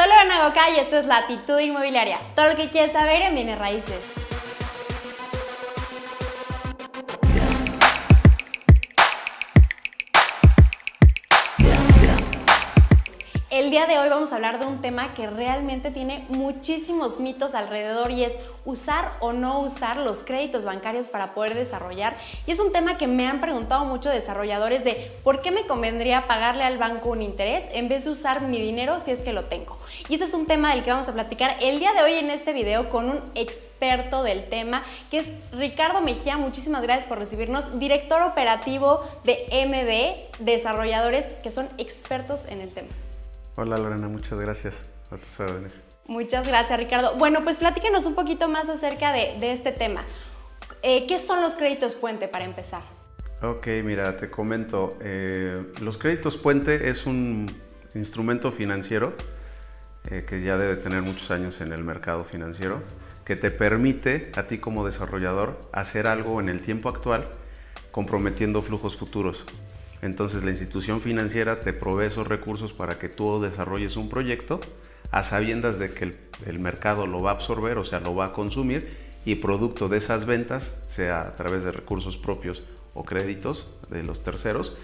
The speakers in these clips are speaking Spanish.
Soy Lorena Goca y esto es Latitud Inmobiliaria. Todo lo que quieres saber en bienes raíces. El día de hoy vamos a hablar de un tema que realmente tiene muchísimos mitos alrededor y es usar o no usar los créditos bancarios para poder desarrollar. Y es un tema que me han preguntado muchos desarrolladores de por qué me convendría pagarle al banco un interés en vez de usar mi dinero si es que lo tengo. Y este es un tema del que vamos a platicar el día de hoy en este video con un experto del tema que es Ricardo Mejía. Muchísimas gracias por recibirnos, director operativo de MB, desarrolladores que son expertos en el tema. Hola Lorena, muchas gracias a tus órdenes. Muchas gracias Ricardo. Bueno, pues platíquenos un poquito más acerca de, este tema. Eh, ¿Qué son los créditos puente para empezar? Ok, mira, te comento. Eh, los créditos puente es un instrumento financiero eh, que ya debe tener muchos años en el mercado financiero, que te permite a ti como desarrollador hacer algo en el tiempo actual comprometiendo flujos futuros. Entonces la institución financiera te provee esos recursos para que tú desarrolles un proyecto a sabiendas de que el, mercado lo va a absorber, o sea, lo va a consumir y producto de esas ventas, sea a través de recursos propios o créditos de los terceros,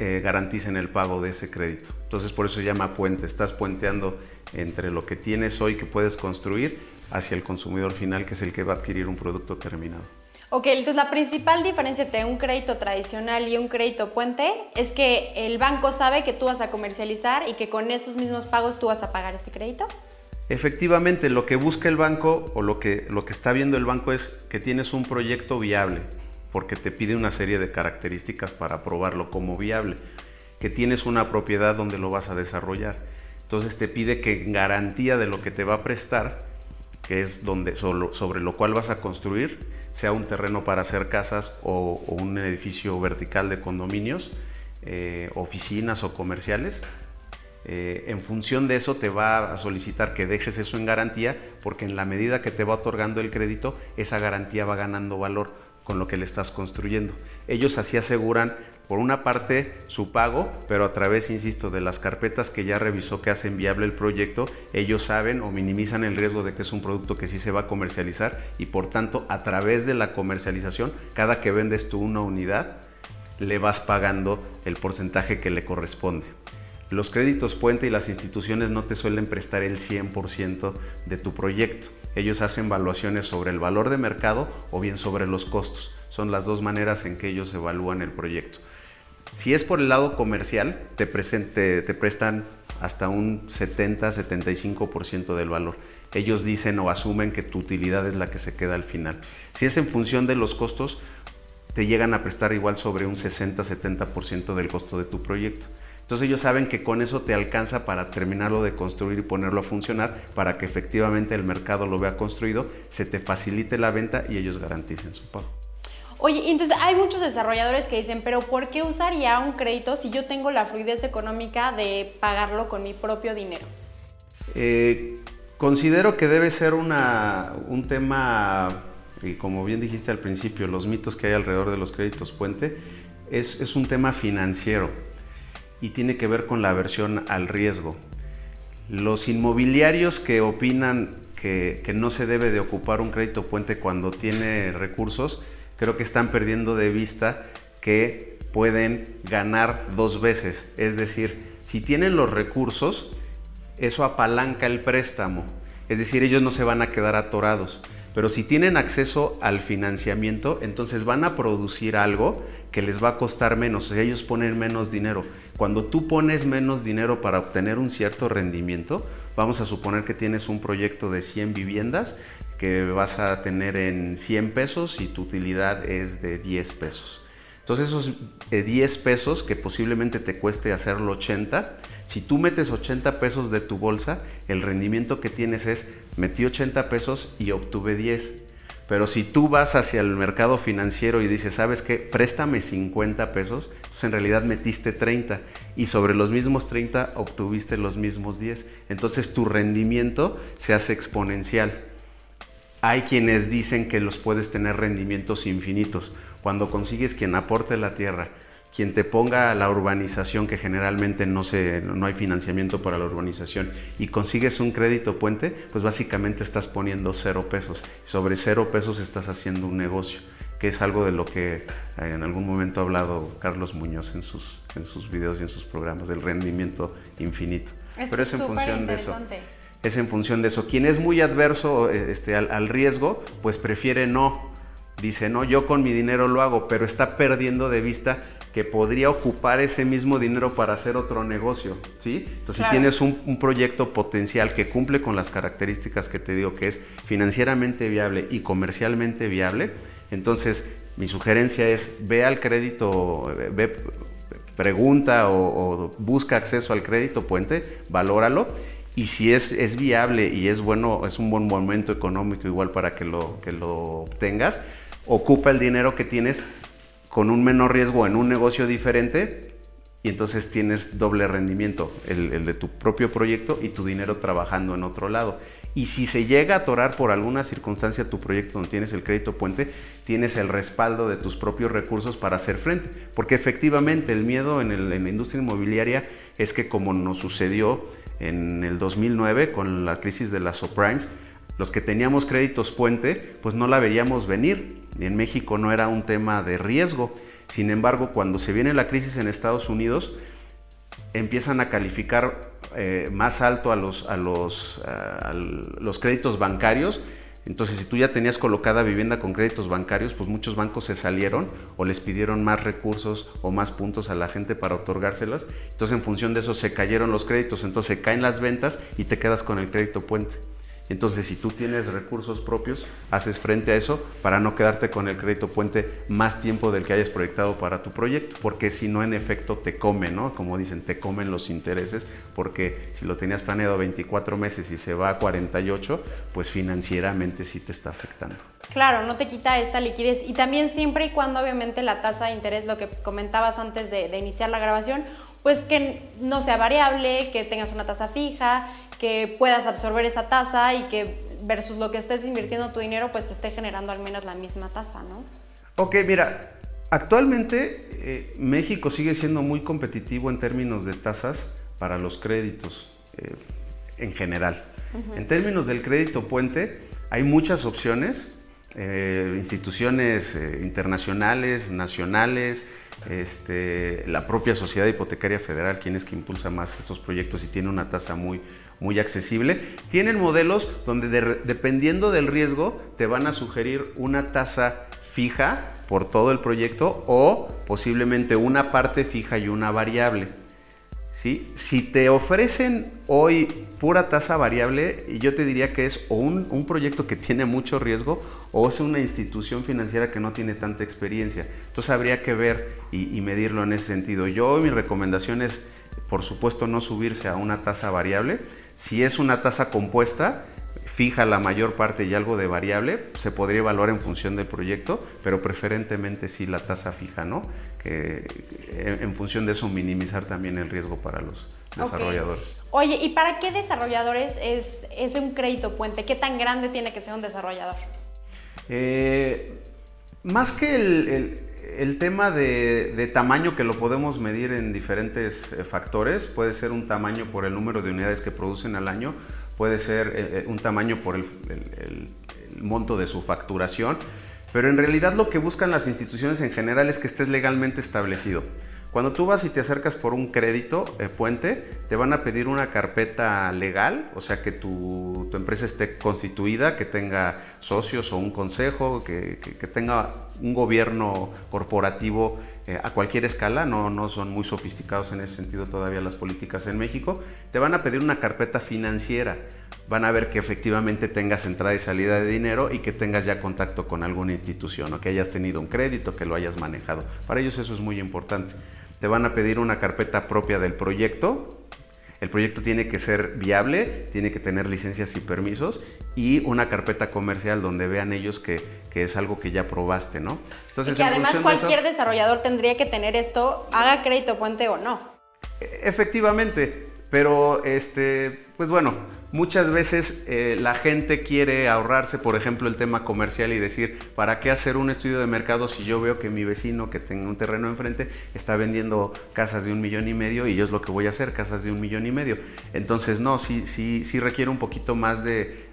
eh, garanticen el pago de ese crédito. Entonces por eso se llama puente, estás puenteando entre lo que tienes hoy que puedes construir hacia el consumidor final que es el que va a adquirir un producto terminado. Ok, entonces la principal diferencia entre un crédito tradicional y un crédito puente es que el banco sabe que tú vas a comercializar y que con esos mismos pagos tú vas a pagar este crédito. Efectivamente, lo que busca el banco o lo que, lo que está viendo el banco es que tienes un proyecto viable, porque te pide una serie de características para probarlo como viable, que tienes una propiedad donde lo vas a desarrollar. Entonces te pide que en garantía de lo que te va a prestar, que es donde, sobre lo cual vas a construir, sea un terreno para hacer casas o, un edificio vertical de condominios, eh, oficinas o comerciales. Eh, en función de eso te va a solicitar que dejes eso en garantía porque en la medida que te va otorgando el crédito, esa garantía va ganando valor con lo que le estás construyendo. Ellos así aseguran por una parte su pago, pero a través, insisto, de las carpetas que ya revisó que hacen viable el proyecto, ellos saben o minimizan el riesgo de que es un producto que sí se va a comercializar y por tanto a través de la comercialización, cada que vendes tú una unidad, le vas pagando el porcentaje que le corresponde. Los créditos puente y las instituciones no te suelen prestar el 100% de tu proyecto. Ellos hacen evaluaciones sobre el valor de mercado o bien sobre los costos. Son las dos maneras en que ellos evalúan el proyecto. Si es por el lado comercial, te, te prestan hasta un 70-75% del valor. Ellos dicen o asumen que tu utilidad es la que se queda al final. Si es en función de los costos, te llegan a prestar igual sobre un 60-70% del costo de tu proyecto. Entonces ellos saben que con eso te alcanza para terminarlo de construir y ponerlo a funcionar para que efectivamente el mercado lo vea construido, se te facilite la venta y ellos garanticen su pago. Oye, entonces hay muchos desarrolladores que dicen, pero ¿por qué usaría un crédito si yo tengo la fluidez económica de pagarlo con mi propio dinero? Eh, considero que debe ser una, un tema, y como bien dijiste al principio, los mitos que hay alrededor de los créditos puente, es, es un tema financiero y tiene que ver con la aversión al riesgo. Los inmobiliarios que opinan que, que no se debe de ocupar un crédito puente cuando tiene recursos, creo que están perdiendo de vista que pueden ganar dos veces. Es decir, si tienen los recursos, eso apalanca el préstamo. Es decir, ellos no se van a quedar atorados. Pero si tienen acceso al financiamiento, entonces van a producir algo que les va a costar menos. Ellos ponen menos dinero. Cuando tú pones menos dinero para obtener un cierto rendimiento, vamos a suponer que tienes un proyecto de 100 viviendas que vas a tener en 100 pesos y tu utilidad es de 10 pesos. Entonces esos 10 pesos que posiblemente te cueste hacerlo 80, si tú metes 80 pesos de tu bolsa, el rendimiento que tienes es metí 80 pesos y obtuve 10. Pero si tú vas hacia el mercado financiero y dices, ¿sabes qué? Préstame 50 pesos, entonces en realidad metiste 30 y sobre los mismos 30 obtuviste los mismos 10. Entonces tu rendimiento se hace exponencial. Hay quienes dicen que los puedes tener rendimientos infinitos. Cuando consigues quien aporte la tierra, quien te ponga la urbanización, que generalmente no, se, no hay financiamiento para la urbanización, y consigues un crédito puente, pues básicamente estás poniendo cero pesos. Sobre cero pesos estás haciendo un negocio, que es algo de lo que eh, en algún momento ha hablado Carlos Muñoz en sus, en sus videos y en sus programas, del rendimiento infinito. Pero es en función de eso es en función de eso. Quien es muy adverso este, al, al, riesgo, pues prefiere no dice, no, yo con mi dinero lo hago, pero está perdiendo de vista que podría ocupar ese mismo dinero para hacer otro negocio, ¿sí? Entonces, si tienes un, proyecto potencial que cumple con las características que te digo, que es financieramente viable y comercialmente viable, entonces mi sugerencia es, ve al crédito, ve, pregunta o, busca acceso al crédito puente, valóralo y si es, es, viable y es bueno, es un buen momento económico igual para que lo, que lo tengas, ocupa el dinero que tienes con un menor riesgo en un negocio diferente y entonces tienes doble rendimiento, el, de tu propio proyecto y tu dinero trabajando en otro lado. Y si se llega a atorar por alguna circunstancia tu proyecto donde tienes el crédito puente, tienes el respaldo de tus propios recursos para hacer frente. Porque efectivamente el miedo en, en la industria inmobiliaria es que como nos sucedió en el 2009 con la crisis de las subprimes, los que teníamos créditos puente, pues no la veríamos venir. En México no era un tema de riesgo. Sin embargo, cuando se viene la crisis en Estados Unidos, empiezan a calificar eh, más alto a los, a, los, a los créditos bancarios. Entonces, si tú ya tenías colocada vivienda con créditos bancarios, pues muchos bancos se salieron o les pidieron más recursos o más puntos a la gente para otorgárselas. Entonces, en función de eso se cayeron los créditos, entonces se caen las ventas y te quedas con el crédito puente. Entonces, si tú tienes recursos propios, haces frente a eso para no quedarte con el crédito puente más tiempo del que hayas proyectado para tu proyecto, porque si no, en efecto, te comen, ¿no? Como dicen, te comen los intereses, porque si lo tenías planeado 24 meses y se va a 48, pues financieramente sí te está afectando. Claro, no te quita esta liquidez y también siempre y cuando obviamente la tasa de interés, lo que comentabas antes de, de iniciar la grabación, pues que no sea variable, que tengas una tasa fija, que puedas absorber esa tasa y que versus lo que estés invirtiendo tu dinero, pues te esté generando al menos la misma tasa, ¿no? Ok, mira, actualmente eh, México sigue siendo muy competitivo en términos de tasas para los créditos eh, en general. En términos del crédito puente, hay muchas opciones, eh, instituciones internacionales, nacionales, este, la propia Sociedad Hipotecaria Federal, quien es que impulsa más estos proyectos y tiene una tasa muy, muy accesible. Tienen modelos donde dependiendo del riesgo te van a sugerir una tasa fija por todo el proyecto o posiblemente una parte fija y una variable. Si te ofrecen hoy pura tasa variable, yo te diría que es o un, proyecto que tiene mucho riesgo o es una institución financiera que no tiene tanta experiencia. Entonces habría que ver y medirlo en ese sentido. Yo mi recomendación es, por supuesto, no subirse a una tasa variable. Si es una tasa compuesta, fija la mayor parte y algo de variable, se podría evaluar en función del proyecto, pero preferentemente sí la tasa fija, ¿no? Que en, función de eso minimizar también el riesgo para los desarrolladores. Oye, ¿y para qué desarrolladores es, es, un crédito puente? ¿Qué tan grande tiene que ser un desarrollador? Eh, más que el, el, tema de, de, tamaño que lo podemos medir en diferentes eh, factores, puede ser un tamaño por el número de unidades que producen al año, puede ser eh, eh, un tamaño por el, monto de su facturación, pero en realidad lo que buscan las instituciones en general es que estés legalmente establecido. Cuando tú vas y te acercas por un crédito eh, puente, te van a pedir una carpeta legal, o sea que tu, empresa esté constituida, que tenga socios o un consejo, que, tenga un gobierno corporativo eh, a cualquier escala, no, no son muy sofisticados en ese sentido todavía las políticas en México, te van a pedir una carpeta financiera van a ver que efectivamente tengas entrada y salida de dinero y que tengas ya contacto con alguna institución o que hayas tenido un crédito, que lo hayas manejado. Para ellos eso es muy importante. Te van a pedir una carpeta propia del proyecto. El proyecto tiene que ser viable, tiene que tener licencias y permisos y una carpeta comercial donde vean ellos que, es algo que ya probaste, ¿no? Entonces, y que además cualquier desarrollador tendría que tener esto, haga crédito puente o no. Efectivamente, Pero, este, pues bueno, muchas veces eh, la gente quiere ahorrarse, por ejemplo, el tema comercial y decir, ¿para qué hacer un estudio de mercado si yo veo que mi vecino que tenga un terreno enfrente está vendiendo casas de un millón y medio y yo es lo que voy a hacer, casas de un millón y medio? Entonces, no, sí, sí, sí requiere un poquito más de,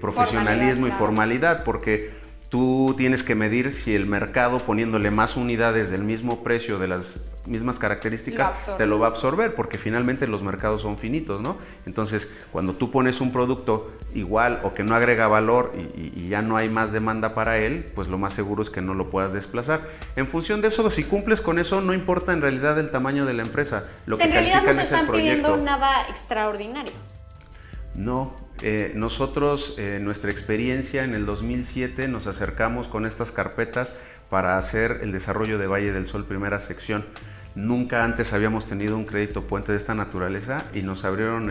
profesionalismo y formalidad, porque tú tienes que medir si el mercado poniéndole más unidades del mismo precio de las mismas características te lo va a absorber porque finalmente los mercados son finitos, ¿no? Entonces, cuando tú pones un producto igual o que no agrega valor y, ya no hay más demanda para él, pues lo más seguro es que no lo puedas desplazar. En función de eso, si cumples con eso, no importa en realidad el tamaño de la empresa. Lo que en realidad no te están pidiendo nada extraordinario. No, eh, nosotros, en nuestra experiencia en el 2007, nos acercamos con estas carpetas para hacer el desarrollo de Valle del Sol primera sección. Nunca antes habíamos tenido un crédito puente de esta naturaleza y nos abrieron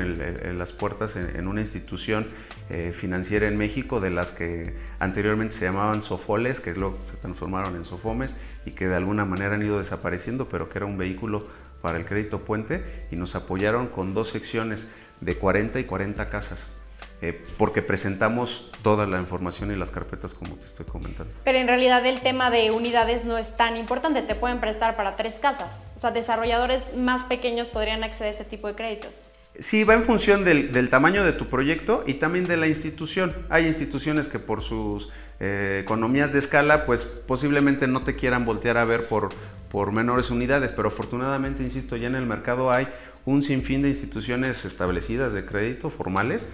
las puertas en, una institución eh, financiera en México de las que anteriormente se llamaban Sofoles, que luego se transformaron en Sofomes y que de alguna manera han ido desapareciendo, pero que era un vehículo para el crédito puente y nos apoyaron con dos secciones de 40 y 40 casas. Eh, porque presentamos toda la información y las carpetas como te estoy comentando. Pero en realidad el tema de unidades no es tan importante, te pueden prestar para tres casas. O sea, desarrolladores más pequeños podrían acceder a este tipo de créditos. Sí, va en función del, tamaño de tu proyecto y también de la institución. Hay instituciones que por sus eh, economías de escala, pues posiblemente no te quieran voltear a ver por, por menores unidades, pero afortunadamente, insisto, ya en el mercado hay un sinfín de instituciones establecidas de crédito formales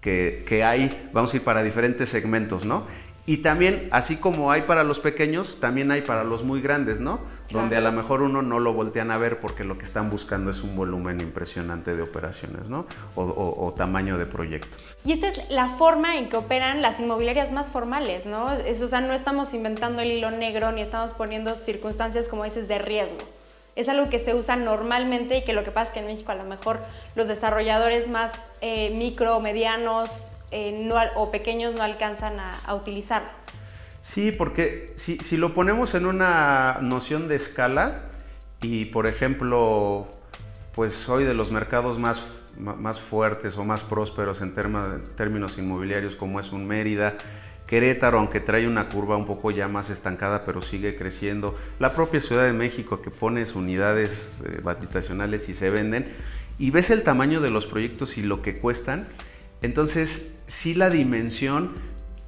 que, hay, vamos a ir para diferentes segmentos, ¿no? Y también, así como hay para los pequeños, también hay para los muy grandes, ¿no? Donde a lo mejor uno no lo voltean a ver porque lo que están buscando es un volumen impresionante de operaciones, ¿no? O, tamaño de proyecto. Y esta es la forma en que operan las inmobiliarias más formales, ¿no? Es, o sea, no estamos inventando el hilo negro ni estamos poniendo circunstancias, como dices, de riesgo es algo que se usa normalmente y que lo que pasa es que en México a lo mejor los desarrolladores más eh, micro, medianos eh, o pequeños no alcanzan a, utilizarlo. Sí, porque si, lo ponemos en una noción de escala y por ejemplo, pues soy de los mercados más, más fuertes o más prósperos en términos inmobiliarios como es un Mérida, Querétaro, aunque trae una curva un poco ya más estancada, pero sigue creciendo. La propia Ciudad de México que pone unidades eh, habitacionales y se venden. Y ves el tamaño de los proyectos y lo que cuestan. Entonces, sí la dimensión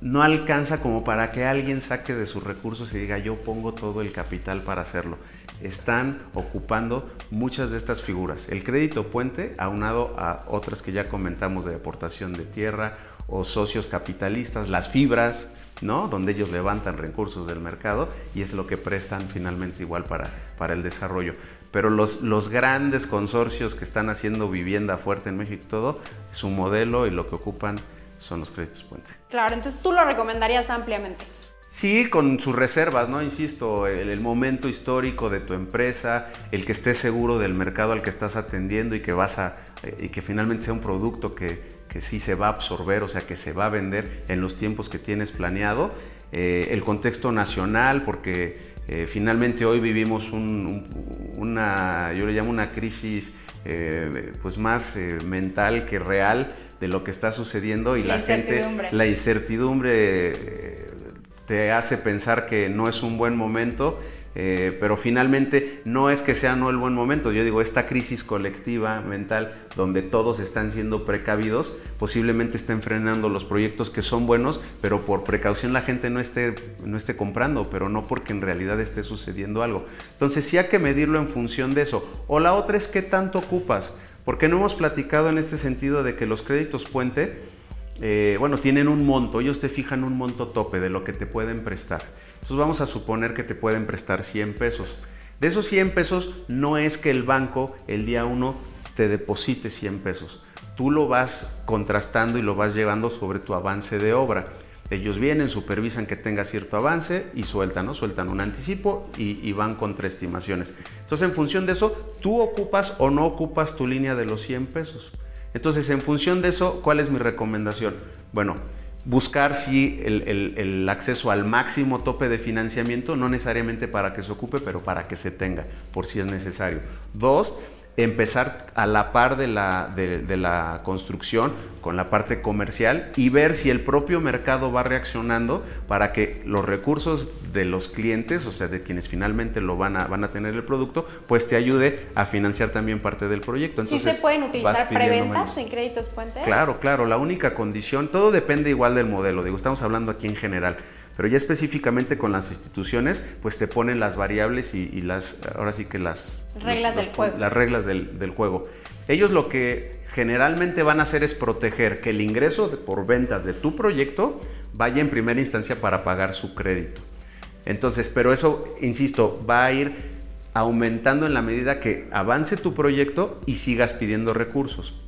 no alcanza como para que alguien saque de sus recursos y diga yo pongo todo el capital para hacerlo. Están ocupando muchas de estas figuras. El crédito puente aunado a otras que ya comentamos de aportación de tierra o socios capitalistas, las fibras, ¿no? Donde ellos levantan recursos del mercado y es lo que prestan finalmente igual para, para el desarrollo. Pero los, los grandes consorcios que están haciendo vivienda fuerte en México y todo, su modelo y lo que ocupan son los créditos puente. Claro, entonces tú lo recomendarías ampliamente. Sí, con sus reservas, ¿no? Insisto, el, momento histórico de tu empresa, el que estés seguro del mercado al que estás atendiendo y que vas a, eh, y que finalmente sea un producto que, que, sí se va a absorber, o sea, que se va a vender en los tiempos que tienes planeado. Eh, el contexto nacional, porque eh, finalmente hoy vivimos una, yo le llamo una crisis pues más mental que real de lo que está sucediendo y la, gente, la incertidumbre te hace pensar que no es un buen momento, eh, pero finalmente no es que sea no el buen momento. Yo digo, esta crisis colectiva mental donde todos están siendo precavidos, posiblemente estén frenando los proyectos que son buenos, pero por precaución la gente no esté, no esté comprando, pero no porque en realidad esté sucediendo algo. Entonces sí hay que medirlo en función de eso. O la otra es qué tanto ocupas, porque no hemos platicado en este sentido de que los créditos puente eh, bueno, tienen un monto, ellos te fijan un monto tope de lo que te pueden prestar. Entonces vamos a suponer que te pueden prestar 100 pesos. De esos 100 pesos no es que el banco el día 1 te deposite 100 pesos. Tú lo vas contrastando y lo vas llevando sobre tu avance de obra. Ellos vienen, supervisan que tenga cierto avance y sueltan. Sueltan un anticipo y, y, van contra estimaciones. Entonces, en función de eso, tú ocupas o no ocupas tu línea de los 100 pesos. Entonces, en función de eso, ¿cuál es mi recomendación? Bueno, buscar si el, acceso al máximo tope de financiamiento, no necesariamente para que se ocupe, pero para que se tenga, por si es necesario. Dos, empezar a la par de la, de, la, construcción con la parte comercial y ver si el propio mercado va reaccionando para que los recursos de los clientes, o sea, de quienes finalmente lo van a, van a tener el producto, pues te ayude a financiar también parte del proyecto. ¿Sí se pueden utilizar preventas en créditos puente? Claro, claro, la única condición, todo depende igual del modelo, digo, estamos hablando aquí en general. Pero ya específicamente con las instituciones, pues te ponen las variables y, las, ahora sí que las reglas del juego. Las reglas del, juego. Ellos lo que generalmente van a hacer es proteger que el ingreso por ventas de tu proyecto vaya en primera instancia para pagar su crédito. Entonces, pero eso, insisto, va a ir aumentando en la medida que avance tu proyecto y sigas pidiendo recursos.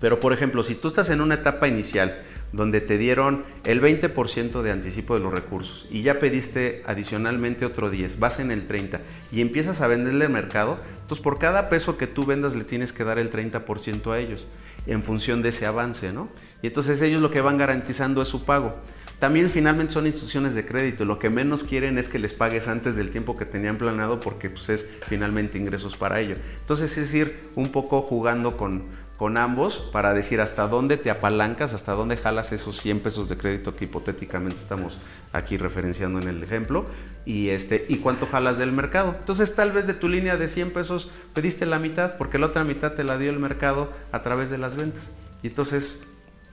Pero por ejemplo, si tú estás en una etapa inicial donde te dieron el 20% de anticipo de los recursos y ya pediste adicionalmente otro 10, vas en el 30 y empiezas a venderle al mercado, entonces por cada peso que tú vendas le tienes que dar el 30% a ellos en función de ese avance, ¿no? Y entonces ellos lo que van garantizando es su pago. También finalmente son instituciones de crédito, lo que menos quieren es que les pagues antes del tiempo que tenían planeado porque pues, es finalmente ingresos para ello. Entonces es ir un poco jugando con, con ambos para decir hasta dónde te apalancas, hasta dónde jalas esos 100 pesos de crédito que hipotéticamente estamos aquí referenciando en el ejemplo y, este, y cuánto jalas del mercado. Entonces tal vez de tu línea de 100 pesos pediste la mitad porque la otra mitad te la dio el mercado a través de las ventas. Y entonces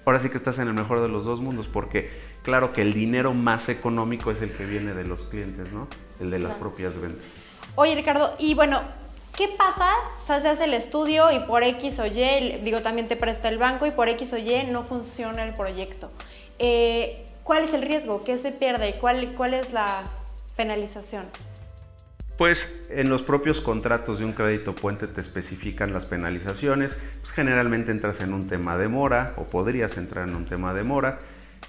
ahora sí que estás en el mejor de los dos mundos porque claro que el dinero más económico es el que viene de los clientes, ¿no? El de las propias ventas. Oye Ricardo, y bueno, ¿Qué pasa? se hace el estudio y por X o Y, digo, también te presta el banco y por X o Y no funciona el proyecto. Eh, ¿Cuál es el riesgo? ¿Qué se pierde? ¿Cuál, ¿Cuál es la penalización? Pues en los propios contratos de un crédito puente te especifican las penalizaciones. Pues, generalmente entras en un tema de mora o podrías entrar en un tema de mora.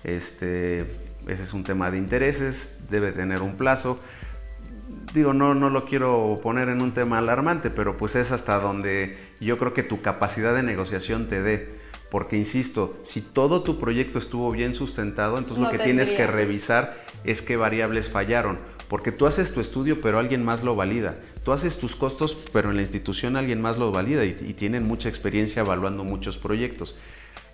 Este, ese es un tema de intereses, debe tener un plazo digo, no, no lo quiero poner en un tema alarmante, pero pues es hasta donde yo creo que tu capacidad de negociación te dé. Porque, insisto, si todo tu proyecto estuvo bien sustentado, entonces lo que tienes que revisar es qué variables fallaron. Porque tú haces tu estudio, pero alguien más lo valida. Tú haces tus costos, pero en la institución alguien más lo valida y, tienen mucha experiencia evaluando muchos proyectos.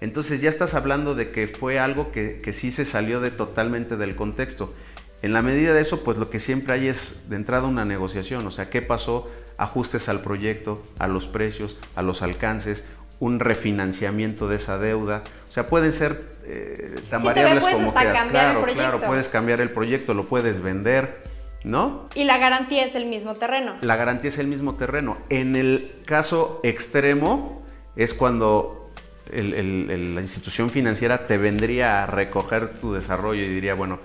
Entonces ya estás hablando de que fue algo que, que sí se salió de totalmente del contexto. En la medida de eso, pues lo que siempre hay es de entrada una negociación, o sea, qué pasó, ajustes al proyecto, a los precios, a los alcances, un refinanciamiento de esa deuda. O sea, pueden ser eh, tan variables como quieras. Claro, claro, puedes cambiar el proyecto, lo puedes vender, ¿no? Y la garantía es el mismo terreno. La garantía es el mismo terreno. En el caso extremo es cuando la institución financiera te vendría a recoger tu desarrollo y diría, bueno,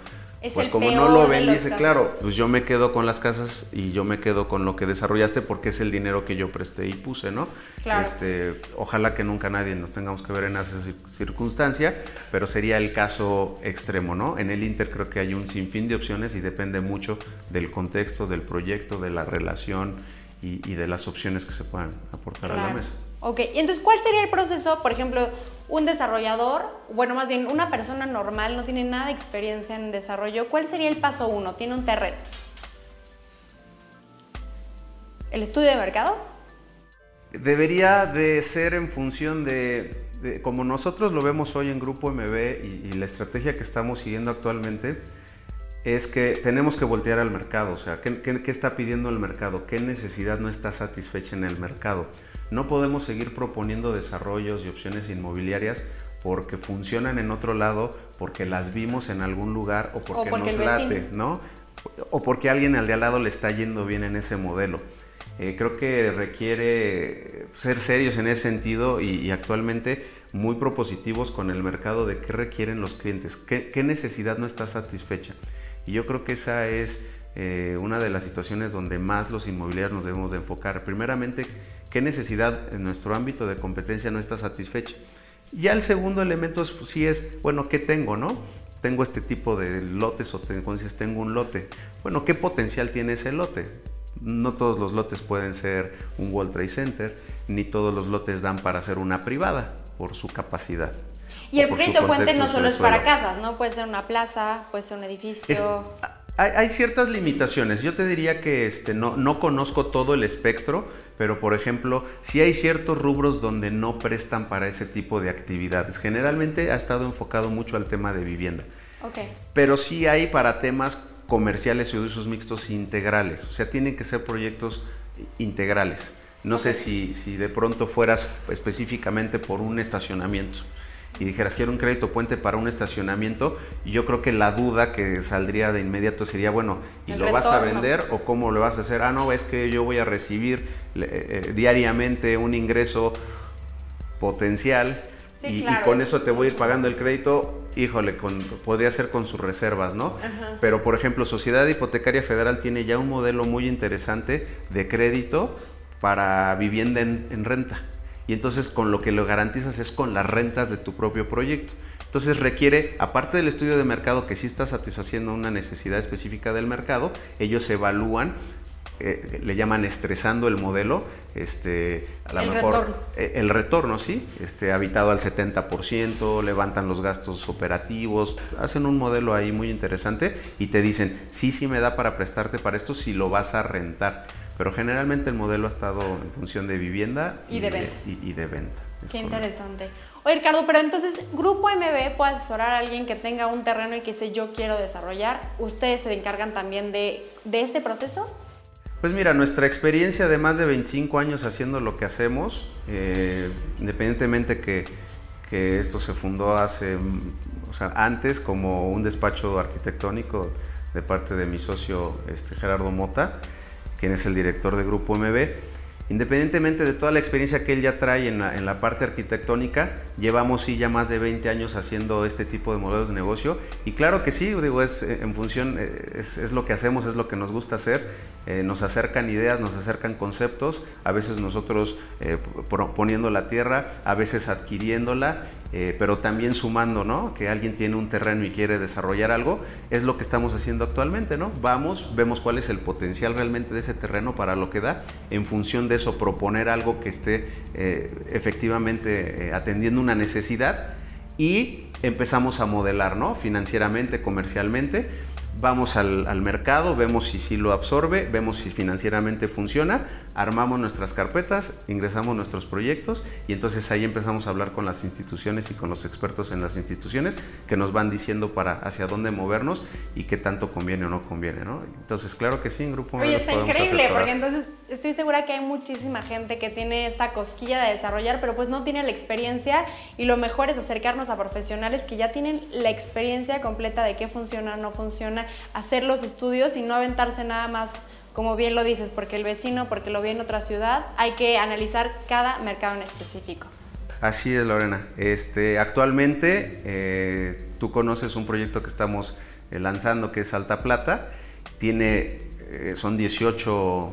pues como no lo ven, dice, claro, pues yo me quedo con las casas y yo me quedo con lo que desarrollaste porque es el dinero que yo presté y puse, ¿no? Claro. Este, ojalá que nunca nadie nos tengamos que ver en esa circunstancia, pero sería el caso extremo, ¿no? En el Inter creo que hay un sinfín de opciones y depende mucho del contexto, del proyecto, de la relación y, de las opciones que se puedan aportar a la mesa. Ok, y entonces, ¿cuál sería el proceso? Por ejemplo, un desarrollador, bueno, más bien una persona normal, no tiene nada de experiencia en desarrollo. ¿Cuál sería el paso uno? Tiene un terreno. ¿El estudio de mercado? Debería de ser en función de, como nosotros lo vemos hoy en Grupo MB y, la estrategia que estamos siguiendo actualmente, es que tenemos que voltear al mercado, o sea, qué está pidiendo el mercado? ¿Qué necesidad no está satisfecha en el mercado? No podemos seguir proponiendo desarrollos y opciones inmobiliarias porque funcionan en otro lado, porque las vimos en algún lugar o porque, nos late, ¿no? O porque alguien al de al lado le está yendo bien en ese modelo. Eh, creo que requiere ser serios en ese sentido y, actualmente muy propositivos con el mercado de qué requieren los clientes, qué necesidad no está satisfecha. Y yo creo que esa es eh, una de las situaciones donde más los inmobiliarios nos debemos de enfocar. Primeramente, qué necesidad en nuestro ámbito de competencia no está satisfecha. Ya el segundo elemento sí es, bueno, ¿qué tengo, no? Tengo este tipo de lotes o tengo, tengo un lote. Bueno, ¿qué potencial tiene ese lote? No todos los lotes pueden ser un World Trade Center, ni todos los lotes dan para ser una privada por su capacidad. Y el proyecto puente no solo es para casas, ¿no? Puede ser una plaza, puede ser un edificio Hay, ciertas limitaciones. Yo te diría que este, no, no conozco todo el espectro, pero por ejemplo, sí hay ciertos rubros donde no prestan para ese tipo de actividades. Generalmente ha estado enfocado mucho al tema de vivienda. Okay. Pero sí hay para temas comerciales y usos mixtos integrales. O sea, tienen que ser proyectos integrales. No sé si, si de pronto fueras específicamente por un estacionamiento y dijeras quiero un crédito puente para un estacionamiento, yo creo que la duda que saldría de inmediato sería, bueno, ¿y lo vas a vender o cómo lo vas a hacer? Ah, no, es que yo voy a recibir eh, eh, diariamente un ingreso potencial y, con eso te voy a ir pagando el crédito, híjole, podría ser con sus reservas, ¿no? Pero, por ejemplo, Sociedad Hipotecaria Federal tiene ya un modelo muy interesante de crédito para vivienda en renta y entonces con lo que lo garantizas es con las rentas de tu propio proyecto. Entonces requiere, aparte del estudio de mercado que sí está satisfaciendo una necesidad específica del mercado, ellos evalúan eh, le llaman estresando el modelo, este, a lo mejor retorno. Eh, el retorno, sí, este, habitado al 70%, levantan los gastos operativos, hacen un modelo ahí muy interesante y te dicen, sí, sí me da para prestarte para esto si lo vas a rentar. Pero generalmente el modelo ha estado en función de vivienda y, de, venta. Y, de venta. Qué interesante. Oye, Ricardo, pero entonces, ¿Grupo MB puede asesorar a alguien que tenga un terreno y que dice yo quiero desarrollar? ¿Ustedes se encargan también de, este proceso? Pues mira, nuestra experiencia de más de 25 años haciendo lo que hacemos, eh, independientemente que, que, esto se fundó hace, o sea, antes como un despacho arquitectónico de parte de mi socio este, Gerardo Mota, quien es el director de Grupo MB. Independientemente de toda la experiencia que él ya trae en la, parte arquitectónica, llevamos sí ya más de 20 años haciendo este tipo de modelos de negocio y claro que sí, digo, es eh, en función, eh, es, lo que hacemos, es lo que nos gusta hacer, eh, nos acercan ideas, nos acercan conceptos, a veces nosotros poniendo la tierra, a veces adquiriéndola, pero también sumando, ¿no? Que alguien tiene un terreno y quiere desarrollar algo, es lo que estamos haciendo actualmente, ¿no? Vamos, vemos cuál es el potencial realmente de ese terreno para lo que da, en función de o proponer algo que esté eh, efectivamente eh, atendiendo una necesidad y empezamos a modelar, ¿no? Financieramente, comercialmente vamos al, mercado, vemos si sí lo absorbe, vemos si financieramente funciona, armamos nuestras carpetas, ingresamos nuestros proyectos y entonces ahí empezamos a hablar con las instituciones y con los expertos en las instituciones que nos van diciendo para hacia dónde movernos y qué tanto conviene o no conviene, ¿no? Entonces, claro que sí, en Grupo Oye, está increíble, porque entonces estoy segura que hay muchísima gente que tiene esta cosquilla de desarrollar, pero pues no tiene la experiencia y lo mejor es acercarnos a profesionales que ya tienen la experiencia completa de qué funciona, no funciona, hacer los estudios y no aventarse nada más, como bien lo dices, porque el vecino, porque lo vi en otra ciudad. Hay que analizar cada mercado en específico. Así es, Lorena. Este, actualmente eh, tú conoces un proyecto que estamos eh, lanzando que es Alta Plata. Tiene, eh, son 18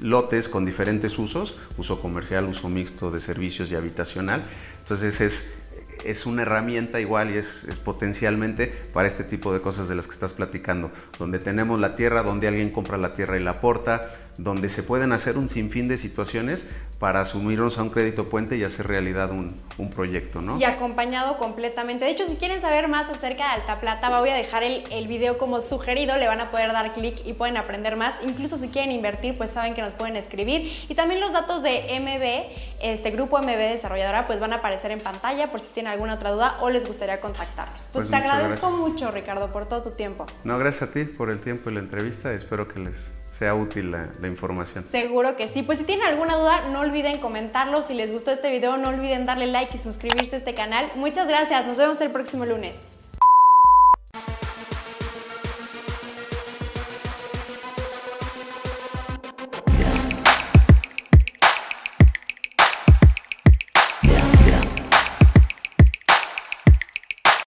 lotes con diferentes usos, uso comercial, uso mixto de servicios y habitacional. Entonces es es una herramienta igual y es, potencialmente para este tipo de cosas de las que estás platicando, donde tenemos la tierra, donde alguien compra la tierra y la aporta, donde se pueden hacer un sinfín de situaciones para asumirnos a un crédito puente y hacer realidad un, proyecto, ¿no? Y acompañado completamente. De hecho, si quieren saber más acerca de Alta Plata, voy a dejar el, el video como sugerido, le van a poder dar clic y pueden aprender más. Incluso si quieren invertir, pues saben que nos pueden escribir. Y también los datos de MB, este grupo MB Desarrolladora, pues van a aparecer en pantalla por si tienen alguna otra duda o les gustaría contactarnos. Pues, pues te agradezco mucho, Ricardo, por todo tu tiempo. No, gracias a ti por el tiempo y la entrevista. Espero que les sea útil la, la, información. Seguro que sí. Pues si tienen alguna duda, no olviden comentarlo. Si les gustó este video, no olviden darle like y suscribirse a este canal. Muchas gracias. Nos vemos el próximo lunes.